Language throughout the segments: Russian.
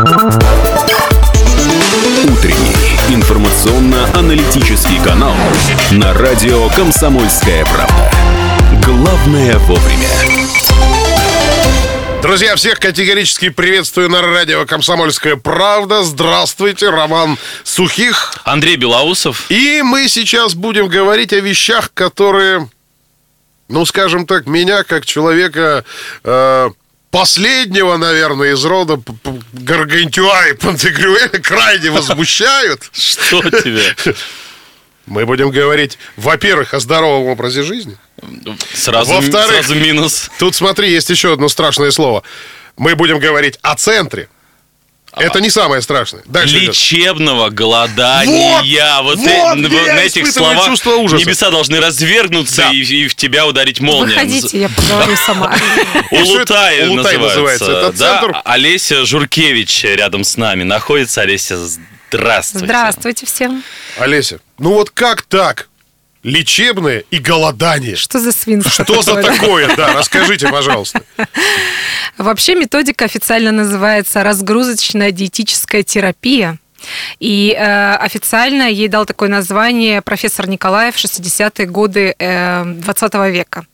Утренний информационно-аналитический канал на радио «Комсомольская правда». Главное вовремя. Друзья, всех категорически приветствую на радио «Комсомольская правда». Здравствуйте, Роман Сухих. Андрей Белоусов. И мы сейчас будем говорить о вещах, которые, ну, скажем так, меня, как человека... Э, последнего, наверное, из рода Гаргантюа и Пантагрюэля крайне возмущают. Что тебе? Мы будем говорить, во-первых, о здоровом образе жизни. Сразу, Во-вторых- сразу минус. Тут, смотри, есть еще одно страшное слово. Мы будем говорить о центре. Это не самое страшное. Дальше идет. Лечебного голодания. Вот, Вот, вот, э- я вот на этих словах чувство ужаса. небеса должны развергнуться Да. и, и в тебя ударить молния. Выходите, я поговорю сама. Улутай называется. Это да? центр- Олеся Журкевич рядом с нами находится. Олеся, здравствуйте. Здравствуйте всем. Олеся, ну вот как так? Лечебное и голодание. Что за свинство? Что за такое, да? такое? Да, расскажите, пожалуйста. Вообще методика официально называется разгрузочная диетическая терапия. И э, официально ей дал такое название профессор Николаев в 60-е годы э, 20 века.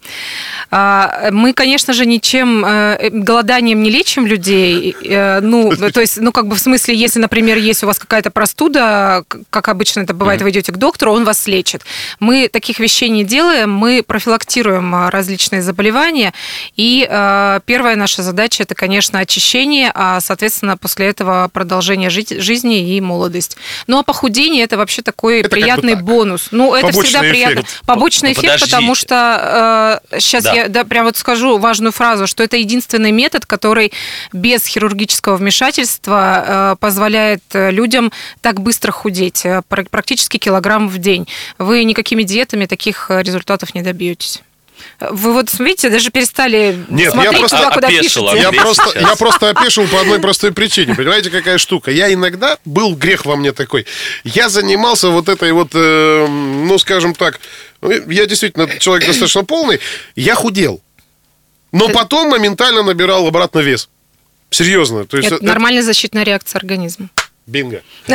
А, мы, конечно же, ничем э, голоданием не лечим людей. Э, ну, то есть, ну, как бы в смысле, если, например, есть у вас какая-то простуда, как обычно это бывает, вы идете к доктору, он вас лечит. Мы таких вещей не делаем, мы профилактируем а, различные заболевания. И э, первая наша задача это, конечно, очищение, а, соответственно, после этого продолжение жить- жизни и молодость. Ну, а похудение это вообще такой Это как бы приятный так. бонус. Ну, это Побочный всегда приятно. эффект. Побочный Ну, эффект, подождите. потому что сейчас Да. я да, прям вот скажу важную фразу, что это единственный метод, который без хирургического вмешательства э, позволяет э, людям так быстро худеть, э, пр- практически килограмм в день. Вы никакими диетами таких э, результатов не добьетесь. Вы вот, видите, даже перестали Нет, я смотреть просто туда, куда опешила. пишете. Я просто, я просто опешил по одной простой причине. Понимаете, какая штука? Я иногда, был грех во мне такой, я занимался вот этой вот, э, ну, скажем так, ну, я действительно человек достаточно полный, я худел. Но потом моментально набирал обратно вес. Серьезно. То есть, Это это- нормальная защитная реакция организма. Бинго.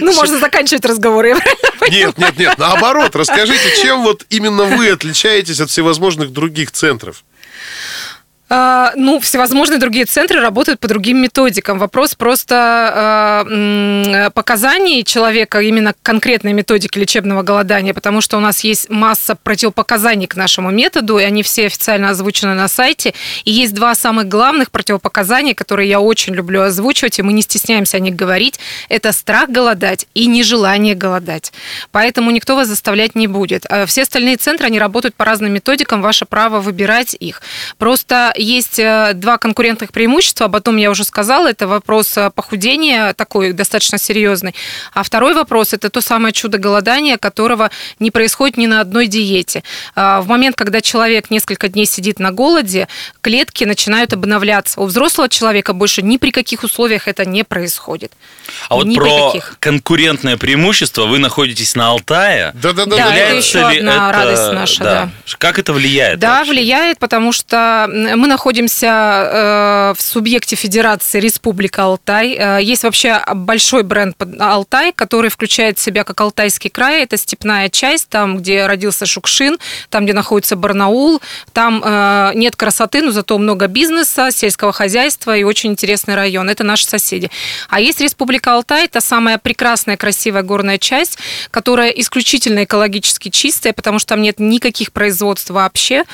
Ну, можно заканчивать разговор. Нет, нет, нет, наоборот. Расскажите, чем вот именно вы отличаетесь от всевозможных других центров? А, Ну, всевозможные другие центры работают по другим методикам. Вопрос просто а, показаний человека именно конкретной методике лечебного голодания, потому что у нас есть масса противопоказаний к нашему методу, и они все официально озвучены на сайте. И есть два самых главных противопоказания, которые я очень люблю озвучивать, и мы не стесняемся о них говорить. Это страх голодать и нежелание голодать. Поэтому никто вас заставлять не будет. А Все остальные центры, они работают по разным методикам, ваше право выбирать их. Просто есть э, два конкурентных преимущества, об этом я уже сказала, это вопрос э, похудения, такой достаточно серьезный. А второй вопрос – это то самое чудо голодания, которого не происходит ни на одной диете. А, В момент, когда человек несколько дней сидит на голоде, клетки начинают обновляться. У взрослого человека больше ни при каких условиях это не происходит. А вот Ни про каких. конкурентное преимущество вы находитесь на Алтае. Да-да-да. Да, да, это да. еще одна радость наша, да. Как это влияет? Да, вообще? влияет, потому что мы находимся э, в субъекте Федерации Республика Алтай. Э, Есть вообще большой бренд под- Алтай, который включает в себя как Алтайский край. Это степная часть, там, где родился Шукшин, там, где находится Барнаул. Там э, нет красоты, но зато много бизнеса, сельского хозяйства и очень интересный район. Это наши соседи. А есть Республика Алтай, это самая прекрасная, красивая горная часть, которая исключительно экологически чистая, потому что там нет никаких производств вообще.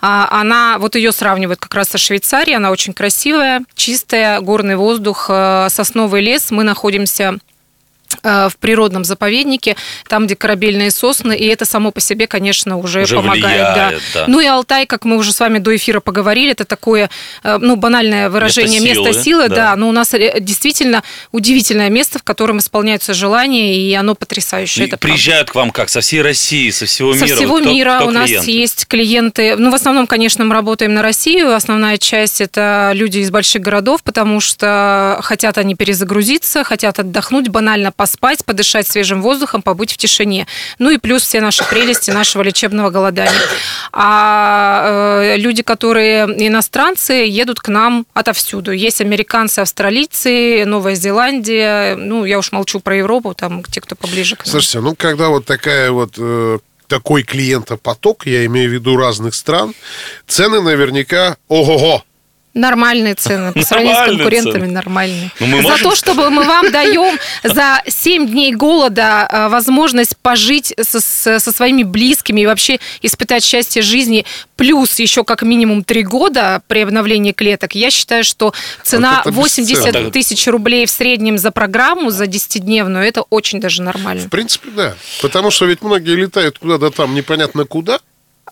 А, Она, вот ее сравнивают как раз со Швейцарией, она очень красивая, чистая, горный воздух, э, сосновый лес. Мы находимся в природном заповеднике, там, где корабельные сосны, и это само по себе, конечно, уже, Уже помогает. влияет, да. Ну и Алтай, как мы уже с вами до эфира поговорили, это такое, э, ну, банальное выражение Место место силы, силы, да. да, но у нас ре- действительно удивительное место, в котором исполняются желания, и оно потрясающее. И это правда. приезжают к вам как? Со всей России, со всего Со мира? всего Вот кто- мира кто у нас есть клиенты. Ну, в основном, конечно, мы работаем на Россию. Основная часть это люди из больших городов, потому что хотят они перезагрузиться, хотят отдохнуть, банально поспать подышать свежим воздухом, побыть в тишине. Ну и плюс все наши прелести нашего лечебного голодания. А э, люди, которые иностранцы, едут к нам отовсюду. Есть американцы, австралийцы, Новая Зеландия. Ну, я уж молчу про Европу, там те, кто поближе к нам. Слушайте, ну когда вот такая вот э, такой клиентопоток, я имею в виду разных стран, цены наверняка ого-го. Нормальные цены. По сравнению с конкурентами цены. нормальные. Ну, за можем то, чтобы мы вам даем за 7 дней голода э, возможность пожить со, с- со своими близкими и вообще испытать счастье жизни, плюс еще как минимум 3 года при обновлении клеток, я считаю, что цена Вот это 80 бесценно. тысяч рублей в среднем за программу, за 10-дневную, это очень даже нормально. В принципе, да. Потому что ведь многие летают куда-то там непонятно куда.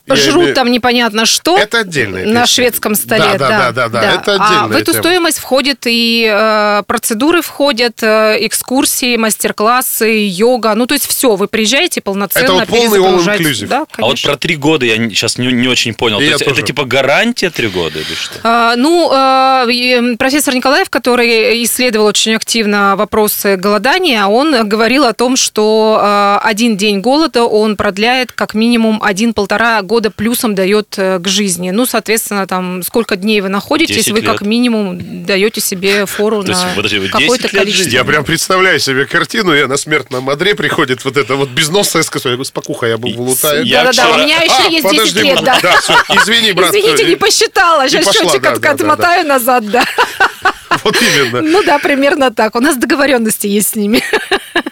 Жрут там непонятно что. Это отдельная На песня. шведском столе, Да, да, да, да, да. Это А отдельная в эту тема. стоимость входят и э, процедуры входят, э, экскурсии, мастер-классы, йога. Ну, то есть все, вы приезжаете полноценно, Это вот полный all-inclusive. Да, А вот про три года я сейчас не, не очень понял. И То есть тоже. это типа гарантия три года или что? А, Ну, э, профессор Николаев, который исследовал очень активно вопросы голодания, он говорил о том, что э, один день голода он продляет как минимум один-полтора года плюсом дает э, к жизни. Ну, соответственно, там сколько дней вы находитесь, 10 вы как лет. минимум даете себе фору на подожди, вы 10 какое-то количество. Я прям представляю себе картину, я на смертном одре приходит вот это вот безносая сказка. Я говорю, спокуха, я был в Улутае. Я Да-да-да, у меня еще А, есть 10 подожди, лет, да. извини, брат. Извините, э, не посчитала. Сейчас счетчик отмотаю назад, да. Вот именно. Ну да, примерно так. У нас договоренности есть с ними.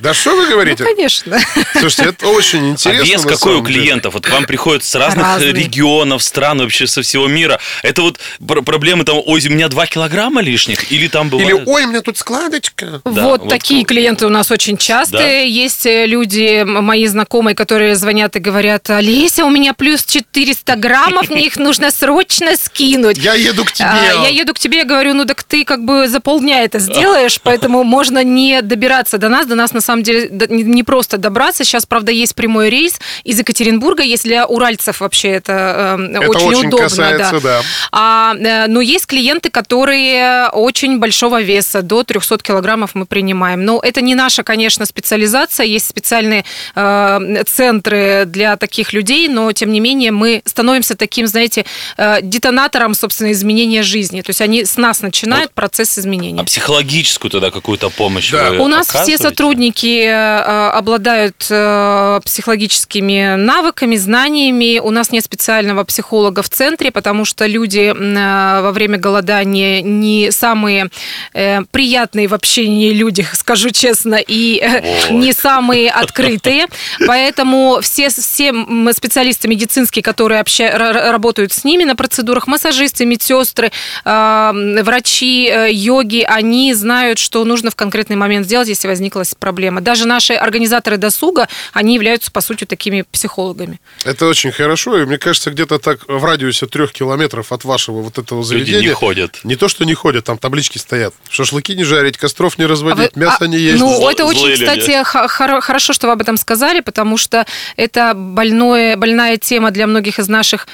Да что вы Ну, говорите? конечно. Слушайте, это очень А интересно. вес на какой у клиентов? Вот к вам приходят с разных Разный. регионов, стран, вообще со всего мира. Это вот пр- проблемы там, ой, у меня 2 килограмма лишних? Или там Или, бывает... ой, у меня тут складочка. Да, вот, вот такие вот. клиенты у нас очень частые. Да? Есть э, люди, мои знакомые, которые звонят и говорят, Олеся, у меня плюс 400 граммов, мне их нужно срочно скинуть. Я еду к тебе. А, Я еду к тебе, я говорю, ну так ты как бы за полдня это сделаешь, поэтому можно не добираться до нас. До нас на самом деле не просто добраться. Сейчас, правда, есть прямой рейс из Екатеринбурга. Есть для уральцев вообще это, э, Это очень, очень удобно. касается, да. А, э, но есть клиенты, которые очень большого веса, до 300 килограммов мы принимаем. Но это не наша, конечно, специализация. Есть специальные э, центры для таких людей, но тем не менее мы становимся таким, знаете, э, детонатором, собственно, изменения жизни. То есть они с нас начинают процесс изменения. А психологическую тогда какую-то помощь Да. вы У нас все оказываете? Сотрудники э, обладают э, психологическими навыками, знаниями. У нас нет специального психолога в центре, потому что люди э, во время голодания не самые э, приятные в общении люди, скажу честно, и э, не самые открытые. Поэтому все, все специалисты медицинские, которые обща- ра- ра- работают с ними на процедурах, массажисты, медсестры, э, врачи, э, йоги, они знают, что нужно в конкретный момент сделать, если возникла проблема. Даже наши организаторы досуга, они являются, по сути, такими психологами. Это очень хорошо, и мне кажется, где-то так в радиусе трех километров от вашего вот этого Люди заведения... не ходят. Не то, что не ходят, там таблички стоят. Шашлыки не жарить, костров не А разводить, вы- мясо а, не есть. Ну, Зло- это очень, люди. кстати, хорошо, что вы об этом сказали, потому что это больное, больная тема для многих из наших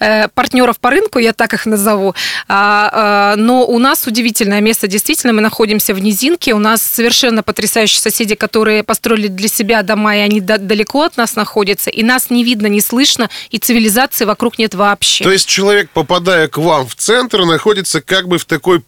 э, партнеров по рынку, я так их назову. А, э, но у нас удивительное место, действительно, мы находимся в низинке, у нас совершенно потрясающие соседи, которые построили для себя дома, и они да- далеко от нас находятся, и нас не видно, не слышно, и цивилизации вокруг нет вообще. То есть человек, попадая к вам в центр, находится как бы в такой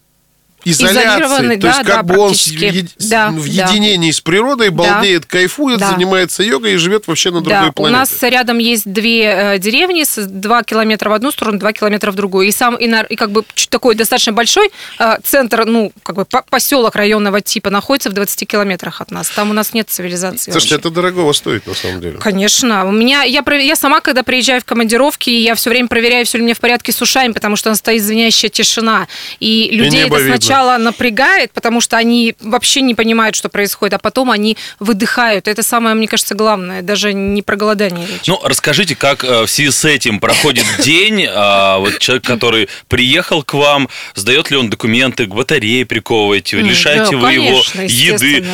изоляции. Изолированный, То есть да, как да, бы он с- практически. в, е- Да, в да. единении с природой, балдеет, кайфует, Да. занимается йогой и живет вообще на другой Да, планете. у нас рядом есть две э, деревни, с 2 километра в одну сторону, 2 километра в другую. И сам, и, на- и как бы такой достаточно большой э, центр, ну, как бы по- поселок районного типа находится в 20 километрах от нас. Там у нас нет цивилизации. Слушайте, вообще. это дорогого стоит на самом деле. Конечно. У меня, я, я сама, когда приезжаю в командировки, я все время проверяю, все ли у меня в порядке с ушами, потому что там стоит звенящая тишина. И людей небо это видно. Сначала напрягает, потому что они вообще не понимают, что происходит, а потом они выдыхают. Это самое, мне кажется, главное. Даже не про голодание речь. Ну, расскажите, как э, в связи с этим проходит день, а, вот человек, который приехал к вам, сдает ли он документы, к батарее приковываете, лишаете вы его еды?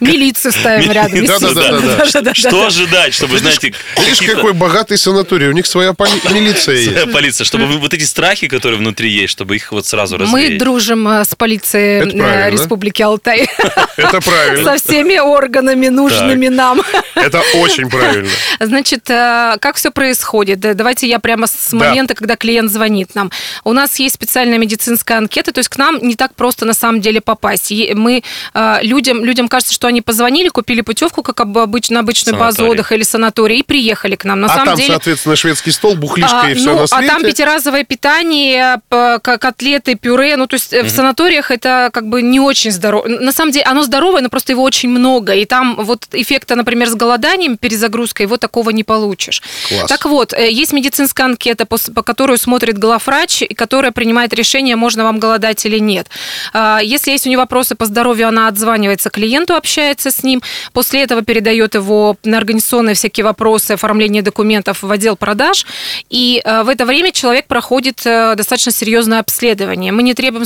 Милицию ставим рядом. Да-да-да-да. Что ожидать, чтобы, знаете, Видишь, какой богатый санаторий, у них своя поли- милиция есть. Своя полиция, чтобы вот эти страхи, которые внутри есть, чтобы их вот сразу Мы развеять. дружим э, э, с полицией э. Республики Алтай. Это правильно. Со всеми органами, нужными нам. Это очень правильно. Значит, э, как все происходит? Да, Давайте я прямо с момента, когда клиент звонит нам. У нас есть специальная медицинская анкета, то есть к нам не так просто на самом деле попасть. Мы э, людям, людям кажется, что они позвонили, купили путевку, как об- обычно, на обычную базу отдыха или санаторий, и приехали к нам. На а самом там, деле... соответственно, шведский стол, бухлишка А, и все ну, на свете. а там пятиразовое питание, котлеты, пюре. Ну, то есть э, в санаториях это как бы не очень здорово. На самом деле оно здоровое, но просто его очень много. И там вот эффекта, например, с голоданием, перезагрузкой, его такого не получишь. Класс. Так вот, э, есть медицинская анкета, по, по которую смотрит главврач, и которая принимает решение, можно вам голодать или нет. А, Если есть у нее вопросы по здоровью, она отзванивается клиенту, общается с ним. После этого передает его на организационные всякие вопросы, оформление документов в отдел продаж. И э, в это время человек проходит э, достаточно серьезное обследование. Мы не требуем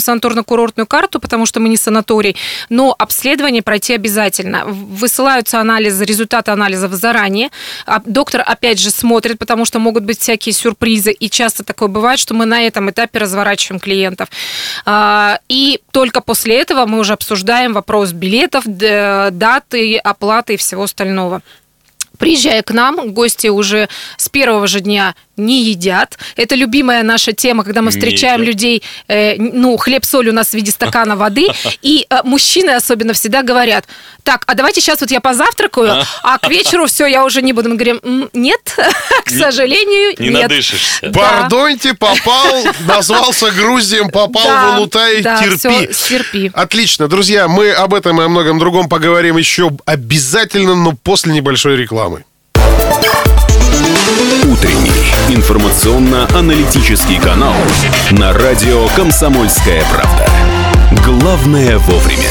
санаторно-курортную карту, потому что мы не санаторий, но обследование пройти обязательно. Высылаются анализы, результаты анализов заранее. А Доктор опять же смотрит, потому что могут быть всякие сюрпризы, и часто такое бывает, что мы на этом этапе разворачиваем клиентов. А, И только после этого мы уже обсуждаем вопрос билетов, даты, оплаты и всего остального. Приезжая к нам, гости уже с первого же дня не едят. Это любимая наша тема, когда мы Не встречаем едят. людей, э, ну, хлеб-соль у нас в виде стакана воды, и э, мужчины особенно всегда говорят, так, а давайте сейчас вот я позавтракаю, а к вечеру все, я уже не буду. Мы говорим, «М, нет, к Не- сожалению, Не нет. надышишься. Да. Пардоньте, попал, назвался Грузием, попал Да, в Улутай, да, терпи. всё, стерпи. Отлично, друзья, мы об этом и о многом другом поговорим еще обязательно, но после небольшой рекламы. Утренний информационно-аналитический канал на радио «Комсомольская правда». Главное вовремя.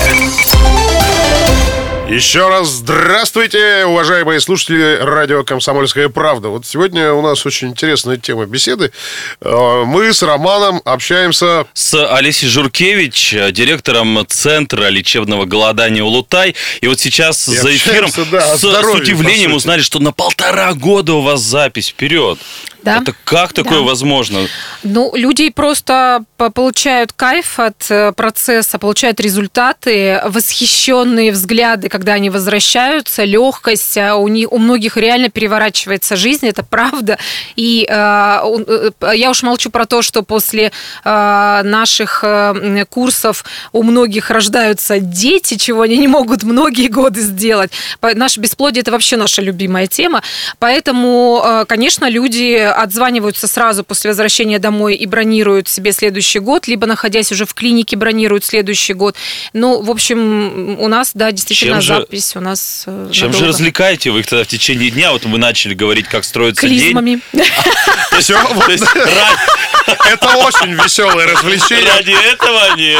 Еще раз здравствуйте, уважаемые слушатели радио «Комсомольская правда». Вот сегодня у нас очень интересная тема беседы. Э, Мы с Романом общаемся... С Олесей Журкевич, э, директором Центра лечебного голодания «Улутай». И вот сейчас И за эфиром да, о с, с здоровье, удивлением узнали, что на полтора года у вас запись вперед. Да. Это как такое Да. возможно? Ну, люди просто по- получают кайф от э, процесса, получают результаты, восхищенные взгляды, когда они возвращаются, легкость, а у, них, у многих реально переворачивается жизнь, это правда. И э, э, я уж молчу про то, что после э, наших э, курсов у многих рождаются дети, чего они не могут многие годы сделать. Наше бесплодие – это вообще наша любимая тема. Поэтому, э, конечно, люди отзваниваются сразу после возвращения домой и бронируют себе следующий год, либо, находясь уже в клинике, бронируют следующий год. Ну, в общем, у нас, да, действительно, Чем же- запись у нас э, Чем же развлекаете вы их тогда в течение дня? Вот мы начали говорить, как строится день. Клизмами. Ради, это очень веселое развлечение. ради этого они...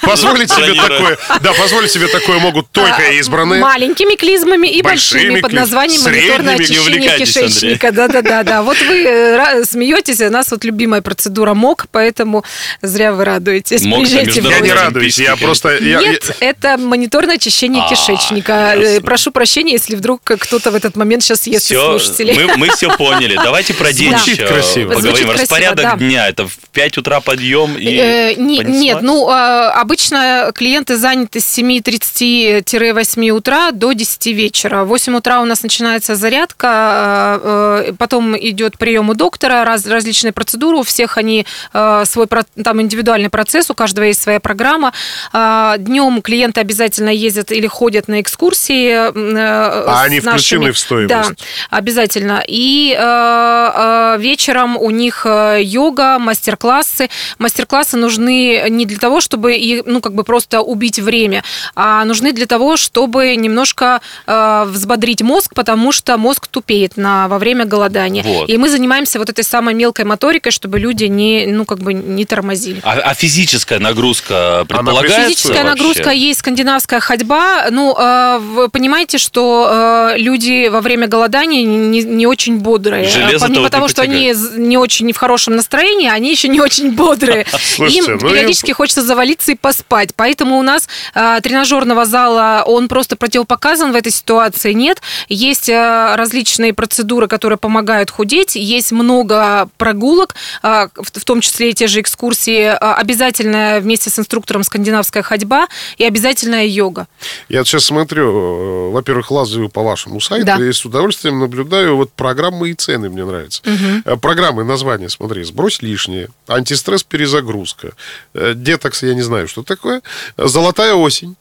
Позволить себе такое, да, позволить себе такое могут только избранные. Маленькими клизмами и Большими под названием мониторное очищение кишечника. Да, да, да, да. Вот вы э, смеетесь, у нас вот любимая процедура МОК, поэтому зря вы радуетесь. МОК Приезжайте в Я не радуюсь, я просто... я- Нет, это мониторное очищение А, кишечника. Э, ясно. Прошу прощения, если вдруг кто-то в этот момент сейчас ест слушателей. мы, мы все поняли. Давайте про день красиво. поговорим. Звучит красиво, Распорядок да. дня. Это в 5 утра подъем и... Э, нет, ну, э, обычно клиенты заняты с 7.30-8 утра до 10 вечера. В 8 утра у нас начинается зарядка, э, потом идет прием у доктора, раз- различные процедуры, у всех они э, свой, там индивидуальный процесс, у каждого есть своя программа. Днем клиенты обязательно ездят или ходят на экскурсии. э, А они включены нашими- в стоимость? Да, обязательно. И э, вечером у них йога, мастер-классы. Мастер-классы нужны не для того, чтобы ну, как бы просто убить время, а нужны для того, чтобы немножко э, взбодрить мозг, потому что мозг тупеет на, во время голодания. Вот. И мы занимаемся вот этой самой мелкой моторикой, чтобы люди не, ну, как бы не тормозили. А, а физическая нагрузка предполагается Физическая вообще? нагрузка есть, скандинавская ходьба. Ну, э, вы понимаете, что э, люди во время голодания не, не очень бодрые. Железо-то Помимо не того, что они не очень не в хорошем настроении, они еще не очень бодрые. Слушайте, Им ну периодически хочется завалиться и поспать. Поэтому у нас э, тренажерного зала, он просто противопоказан в этой ситуации нет. Есть различные процедуры, которые помогают худеть, есть много прогулок, а, в том числе и те же экскурсии. А, Обязательно вместе с инструктором скандинавская ходьба и обязательная йога. Я сейчас смотрю, э, во-первых, лазаю по вашему сайту Да. и с удовольствием наблюдаю вот программы и цены, мне нравятся. Э, Программы, название, смотри, «Сбрось лишнее», «Антистресс, перезагрузка», э, «Детокс», я не знаю, что такое, «Золотая осень».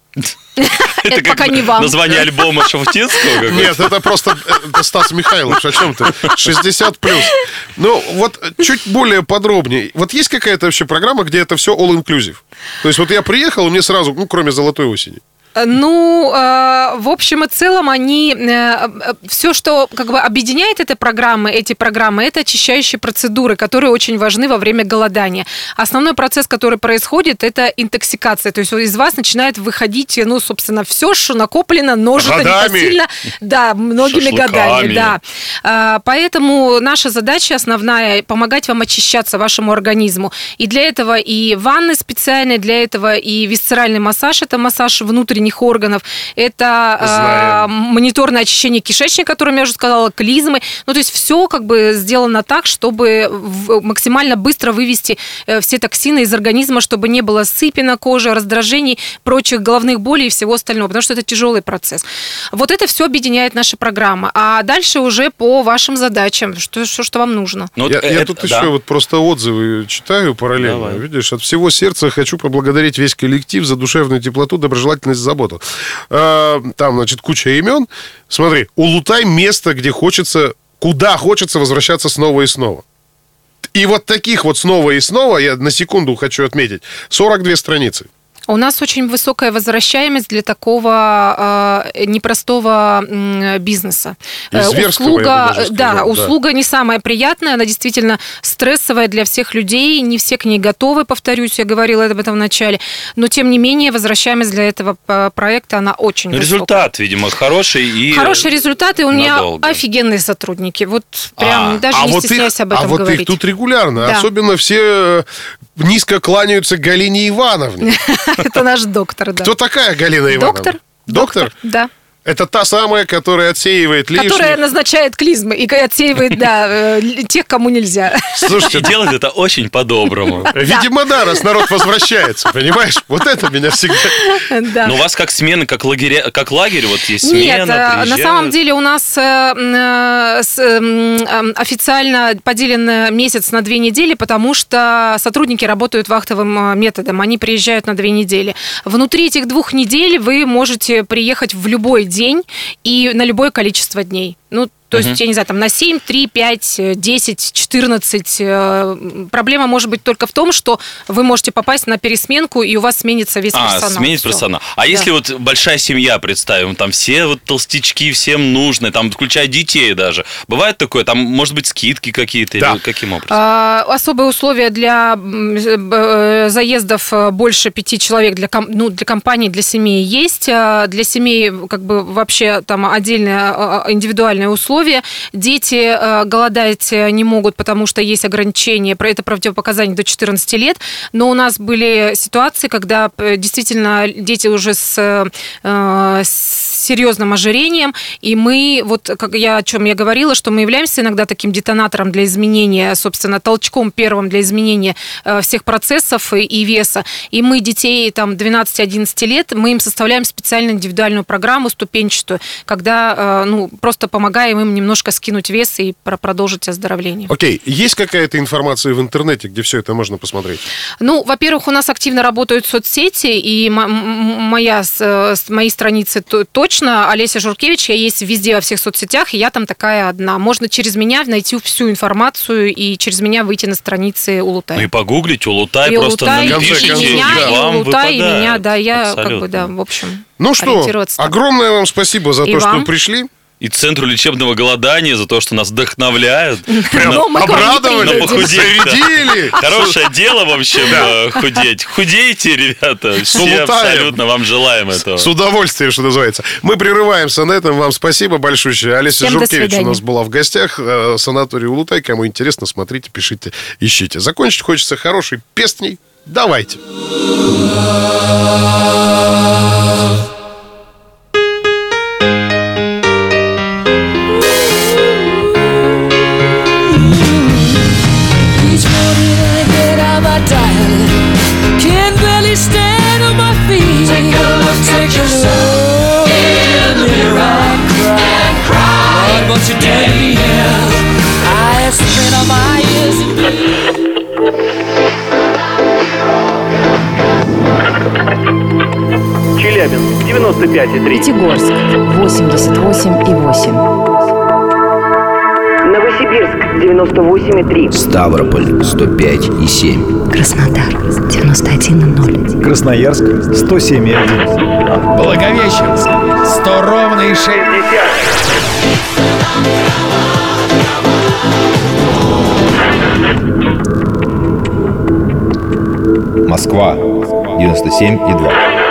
Это пока не вам. название альбома Шафутинского. какое-то. Нет, это просто э, Стас Михайлович, о чем ты? 60 плюс. Ну, вот чуть более подробнее. Вот есть какая-то вообще программа, где это все all-inclusive? То есть вот я приехал, и мне сразу, ну, кроме «Золотой осени». Ну, э, в общем и целом, они все, что как бы объединяет эти программы, эти программы, это очищающие процедуры, которые очень важны во время голодания. Основной процесс, который происходит, это интоксикация. То есть из вас начинает выходить, ну, собственно, все, что накоплено, ножито Годами. непосильно, да, многими Шашлыками. годами, да. Поэтому наша задача основная помогать вам очищаться вашему организму. И для этого и ванны специальные, для этого и висцеральный массаж, это массаж внутренних органов, это Знаем. мониторное очищение кишечника, о котором я уже сказала, клизмы. Ну, то есть все как бы сделано так, чтобы максимально быстро вывести э, все токсины из организма, чтобы не было сыпи на коже, раздражений, прочих головных болей и всего остального, потому что это тяжелый процесс. Вот это все объединяет наша программа. А дальше уже по вашим задачам, что, что, что вам нужно. Ну, вот я, я это- тут да. еще вот просто отзывы читаю параллельно. Давай. Видишь, от всего сердца хочу поблагодарить весь коллектив за душевную теплоту, доброжелательность, заботу. А, там, значит, куча имен. Смотри, Улутай место, где хочется, куда хочется возвращаться снова и снова. И вот таких вот снова и снова, я на секунду хочу отметить, 42 страницы. У нас очень высокая возвращаемость для такого э, непростого м, бизнеса. И Э, услуга, э, сказал, да, да. услуга не самая приятная, она действительно стрессовая для всех людей, не все к ней готовы, повторюсь, я говорила об этом в начале, но тем не менее возвращаемость для этого э, проекта, она очень высокая. результат, видимо, хороший. И... Хорошие результаты, у меня надолго. офигенные сотрудники. Вот прям А, даже а не вот стесняюсь их, об этом а вот говорить. их тут регулярно. Да. Особенно все э, низко кланяются Галине Ивановне. Это наш доктор, да. Кто такая Галина Ивановна? Доктор. Доктор? Да. Это та самая, которая отсеивает лишнее. Которая назначает клизмы и отсеивает, да, э, тех, кому нельзя. Слушайте, делает это очень по-доброму. видимо, да, раз народ возвращается, понимаешь? Вот это меня всегда... Да. Но у вас как смены, как, лагеря, как лагерь, вот есть Нет, смена, э, на самом деле у нас э, официально поделен месяц на две недели, потому что сотрудники работают вахтовым методом. Они приезжают на две недели. Внутри этих двух недель вы можете приехать в любой день и на любое количество дней. Ну, то есть, я не знаю, там на 7, 3, 5, э, 10, 14. э, Проблема может быть только в том, что вы можете попасть на пересменку, и у вас сменится весь А, персонал. сменить Всё. персонал. А Да. если вот большая семья, представим, там все вот толстячки, всем нужны, там, включая детей даже. Бывает такое, там, может быть, скидки какие-то Да. или каким образом? А, Особые условия для э, заездов э, больше пяти человек для, ком- ну, для компаний, для семей есть. А Для семей как бы вообще там отдельные а, а, индивидуальные условия. Дети э, голодать э, не могут, потому что есть ограничения, про это противопоказания до 14 лет. Но у нас были ситуации, когда э, действительно дети уже с, с серьезным ожирением, и мы, вот как я о чем я говорила, что мы являемся иногда таким детонатором для изменения, собственно, толчком первым для изменения э, всех процессов и, и веса. И мы детей там 12-11 лет, мы им составляем специальную индивидуальную программу ступенчатую, когда э, ну, просто помогаем им немножко скинуть вес и про- продолжить оздоровление. Окей, есть какая-то информация в интернете, где все это можно посмотреть? Ну, во-первых, у нас активно работают соцсети, и моя, э, мои страницы точно. Олеся Журкевич, я есть везде во всех соцсетях, и я там такая одна. Можно через меня найти всю информацию и через меня выйти на страницы Улутая. Ну и погуглить Улутай, И просто Улутай, напишите, концов, и меня, да. и и Улутай, и выпадает. меня, да, я как бы, Абсолютно. да, в общем, Ну что, огромное вам спасибо за И то, что вам. пришли. И Центру лечебного голодания за то, что нас вдохновляют. Но мы Обрадовали, зарядили. Хорошее дело, в общем, э, худеть. Худейте, ребята. Все абсолютно вам желаем этого. С удовольствием, что называется. Мы прерываемся на этом. Вам спасибо большое. Олеся Всем Журкевич у нас была в гостях. Э, Санаторий Улутай. Кому интересно, смотрите, пишите, ищите. Закончить хочется хорошей песней. Давайте. 95,3. Пятигорск 88,8. Новосибирск 98,3. Ставрополь 105,7. Краснодар 91,0. Красноярск 107,1. Благовещенск 100 ровно и 6. Москва 97,2.